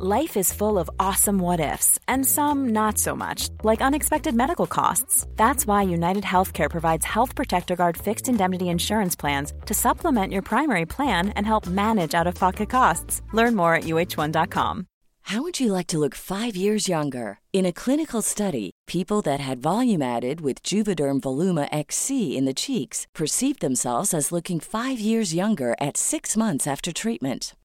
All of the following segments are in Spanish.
Life is full of awesome what ifs, and some not so much, like unexpected medical costs. That's why United Healthcare provides Health Protector Guard fixed indemnity insurance plans to supplement your primary plan and help manage out of pocket costs. Learn more at uh1.com. How would you like to look five years younger? In a clinical study, people that had volume added with Juvederm Voluma XC in the cheeks perceived themselves as looking five years younger at six months after treatment.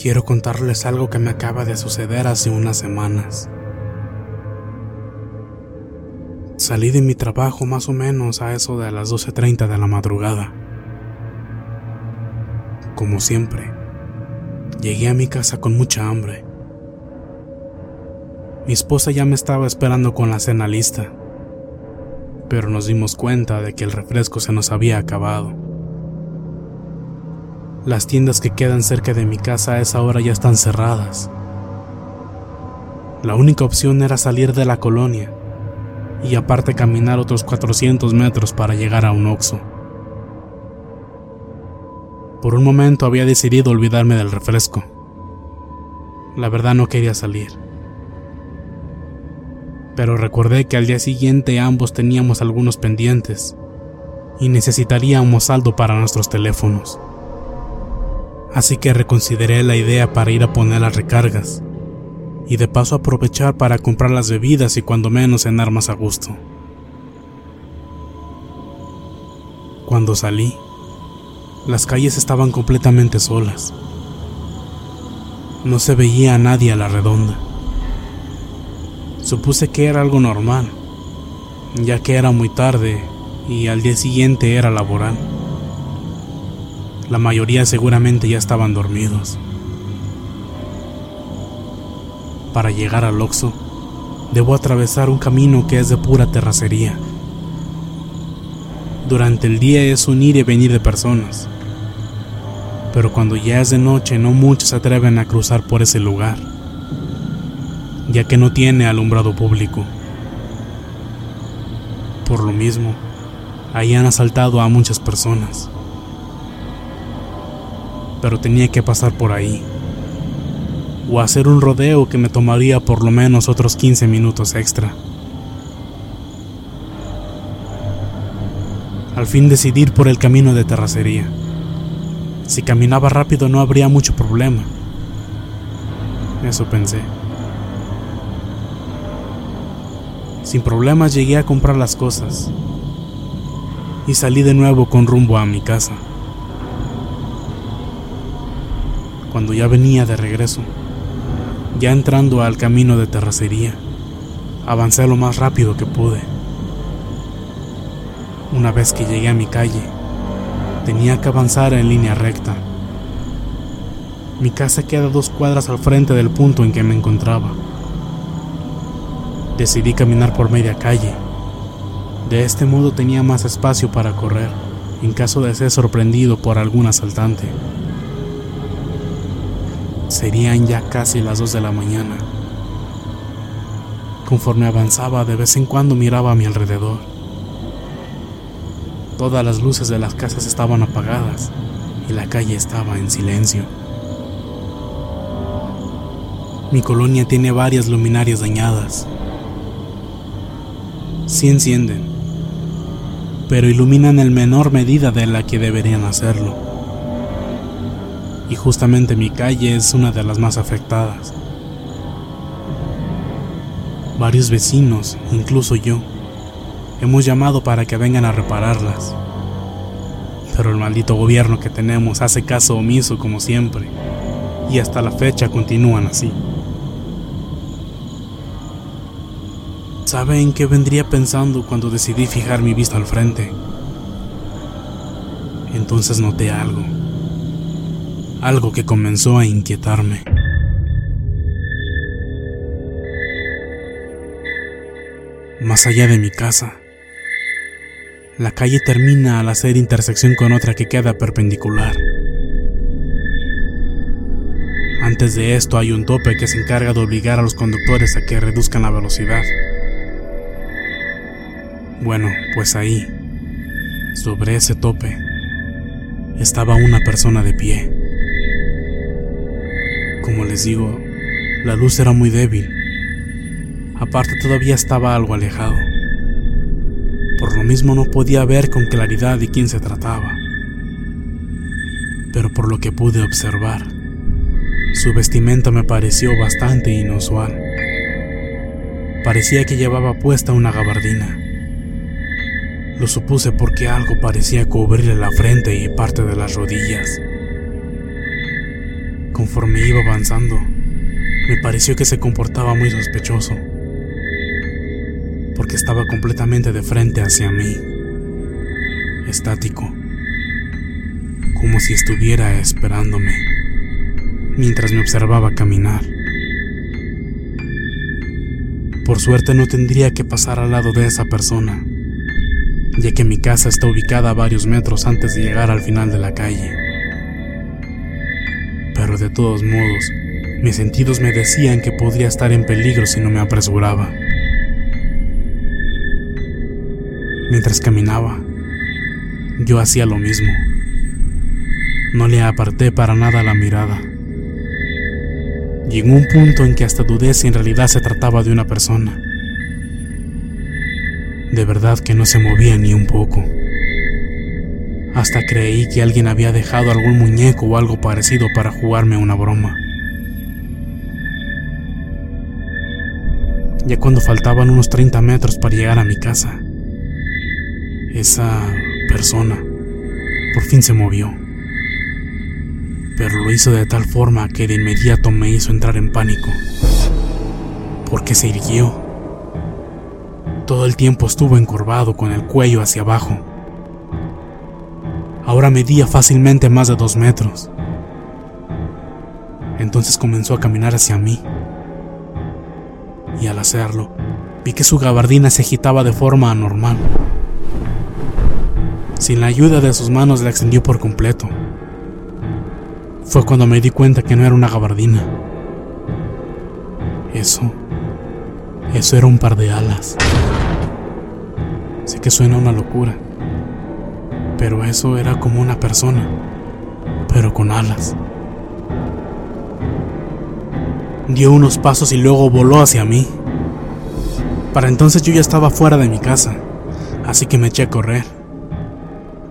Quiero contarles algo que me acaba de suceder hace unas semanas. Salí de mi trabajo más o menos a eso de las 12.30 de la madrugada. Como siempre, llegué a mi casa con mucha hambre. Mi esposa ya me estaba esperando con la cena lista, pero nos dimos cuenta de que el refresco se nos había acabado. Las tiendas que quedan cerca de mi casa a esa hora ya están cerradas. La única opción era salir de la colonia y aparte caminar otros 400 metros para llegar a un Oxxo. Por un momento había decidido olvidarme del refresco. La verdad no quería salir. Pero recordé que al día siguiente ambos teníamos algunos pendientes y necesitaríamos saldo para nuestros teléfonos. Así que reconsideré la idea para ir a poner las recargas y de paso aprovechar para comprar las bebidas y cuando menos cenar más a gusto. Cuando salí, las calles estaban completamente solas. No se veía a nadie a la redonda. Supuse que era algo normal, ya que era muy tarde y al día siguiente era laboral. La mayoría seguramente ya estaban dormidos. Para llegar al Oxxo, debo atravesar un camino que es de pura terracería. Durante el día es un ir y venir de personas, pero cuando ya es de noche no muchos se atreven a cruzar por ese lugar, ya que no tiene alumbrado público. Por lo mismo, ahí han asaltado a muchas personas pero tenía que pasar por ahí. O hacer un rodeo que me tomaría por lo menos otros 15 minutos extra. Al fin decidí por el camino de terracería. Si caminaba rápido no habría mucho problema. Eso pensé. Sin problemas llegué a comprar las cosas y salí de nuevo con rumbo a mi casa. Cuando ya venía de regreso, ya entrando al camino de terracería, avancé lo más rápido que pude. Una vez que llegué a mi calle, tenía que avanzar en línea recta. Mi casa queda dos cuadras al frente del punto en que me encontraba. Decidí caminar por media calle, De este modo tenía más espacio para correr en caso de ser sorprendido por algún asaltante. Serían ya casi las 2 de la mañana. Conforme avanzaba, de vez en cuando miraba a mi alrededor. Todas las luces de las casas estaban apagadas y la calle estaba en silencio. Mi colonia tiene varias luminarias dañadas. Sí encienden, pero iluminan en menor medida de la que deberían hacerlo. Y justamente mi calle es una de las más afectadas. Varios vecinos, incluso yo, hemos llamado para que vengan a repararlas. Pero el maldito gobierno que tenemos hace caso omiso como siempre, y hasta la fecha continúan así. ¿Sabe en qué vendría pensando cuando decidí fijar mi vista al frente? Entonces noté algo. Algo que comenzó a inquietarme. Más allá de mi casa, la calle termina al hacer intersección con otra que queda perpendicular. Antes de esto hay un tope que se encarga de obligar a los conductores a que reduzcan la velocidad. Bueno, pues ahí, sobre ese tope, estaba una persona de pie. Como les digo, la luz era muy débil. Aparte todavía estaba algo alejado. Por lo mismo no podía ver con claridad de quién se trataba. Pero por lo que pude observar, su vestimenta me pareció bastante inusual. Parecía que llevaba puesta una gabardina. Lo supuse porque algo parecía cubrirle la frente y parte de las rodillas. Conforme iba avanzando, me pareció que se comportaba muy sospechoso, porque estaba completamente de frente hacia mí, estático, como si estuviera esperándome, mientras me observaba caminar. Por suerte no tendría que pasar al lado de esa persona ya que mi casa está ubicada a varios metros antes de llegar al final de la calle. De todos modos, mis sentidos me decían que podría estar en peligro si no me apresuraba. Mientras caminaba, yo hacía lo mismo. No le aparté para nada la mirada. En un punto en que hasta dudé si en realidad se trataba de una persona. De verdad que no se movía ni un poco. Hasta creí que alguien había dejado algún muñeco o algo parecido para jugarme una broma. Ya cuando faltaban unos 30 metros para llegar a mi casa, esa persona por fin se movió. Pero lo hizo de tal forma que de inmediato me hizo entrar en pánico. Porque se irguió todo el tiempo estuvo encorvado con el cuello hacia abajo. Ahora medía fácilmente más de dos metros. Entonces comenzó a caminar hacia mí. Y al hacerlo, vi que su gabardina se agitaba de forma anormal. Sin la ayuda de sus manos la extendió por completo. Fue cuando me di cuenta que no era una gabardina. Eso eso era un par de alas. Sé que suena una locura, pero eso era como una persona, pero con alas. Dio unos pasos y luego voló hacia mí. Para entonces yo ya estaba fuera de mi casa, así que me eché a correr.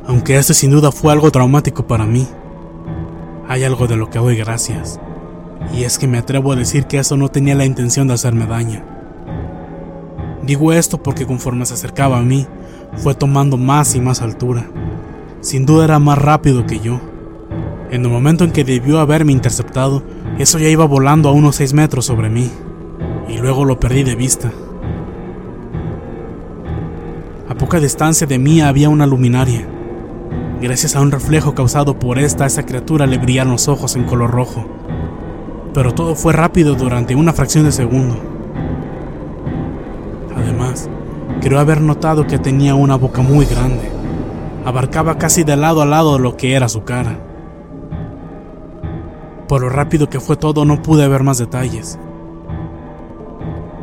Aunque este sin duda fue algo traumático para mí, hay algo de lo que doy gracias, y es que me atrevo a decir que eso no tenía la intención de hacerme daño. Digo esto porque conforme se acercaba a mí, fue tomando más y más altura. Sin duda era más rápido que yo. En el momento en que debió haberme interceptado, eso ya iba volando a unos 6 metros sobre mí, y luego lo perdí de vista. A poca distancia de mí había una luminaria. Gracias a un reflejo causado por esta, esa criatura le brillaron los ojos en color rojo. Pero todo fue rápido durante una fracción de segundo. Creo haber notado que tenía una boca muy grande. Abarcaba casi de lado a lado lo que era su cara. Por lo rápido que fue todo no pude ver más detalles.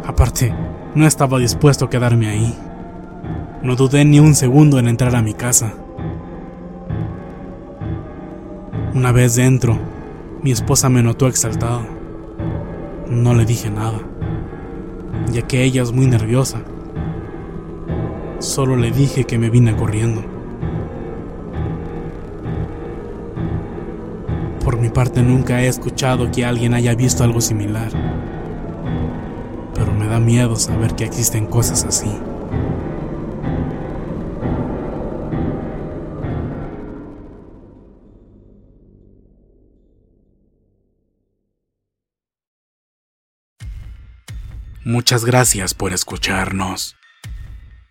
Aparte, no estaba dispuesto a quedarme ahí. No dudé ni un segundo en entrar a mi casa. Una vez dentro, mi esposa me notó exaltado. No le dije nada, ya que ella es muy nerviosa. Solo le dije que me vine corriendo. Por mi parte nunca he escuchado que alguien haya visto algo similar, pero me da miedo saber que existen cosas así. Muchas gracias por escucharnos.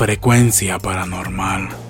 frecuencia paranormal.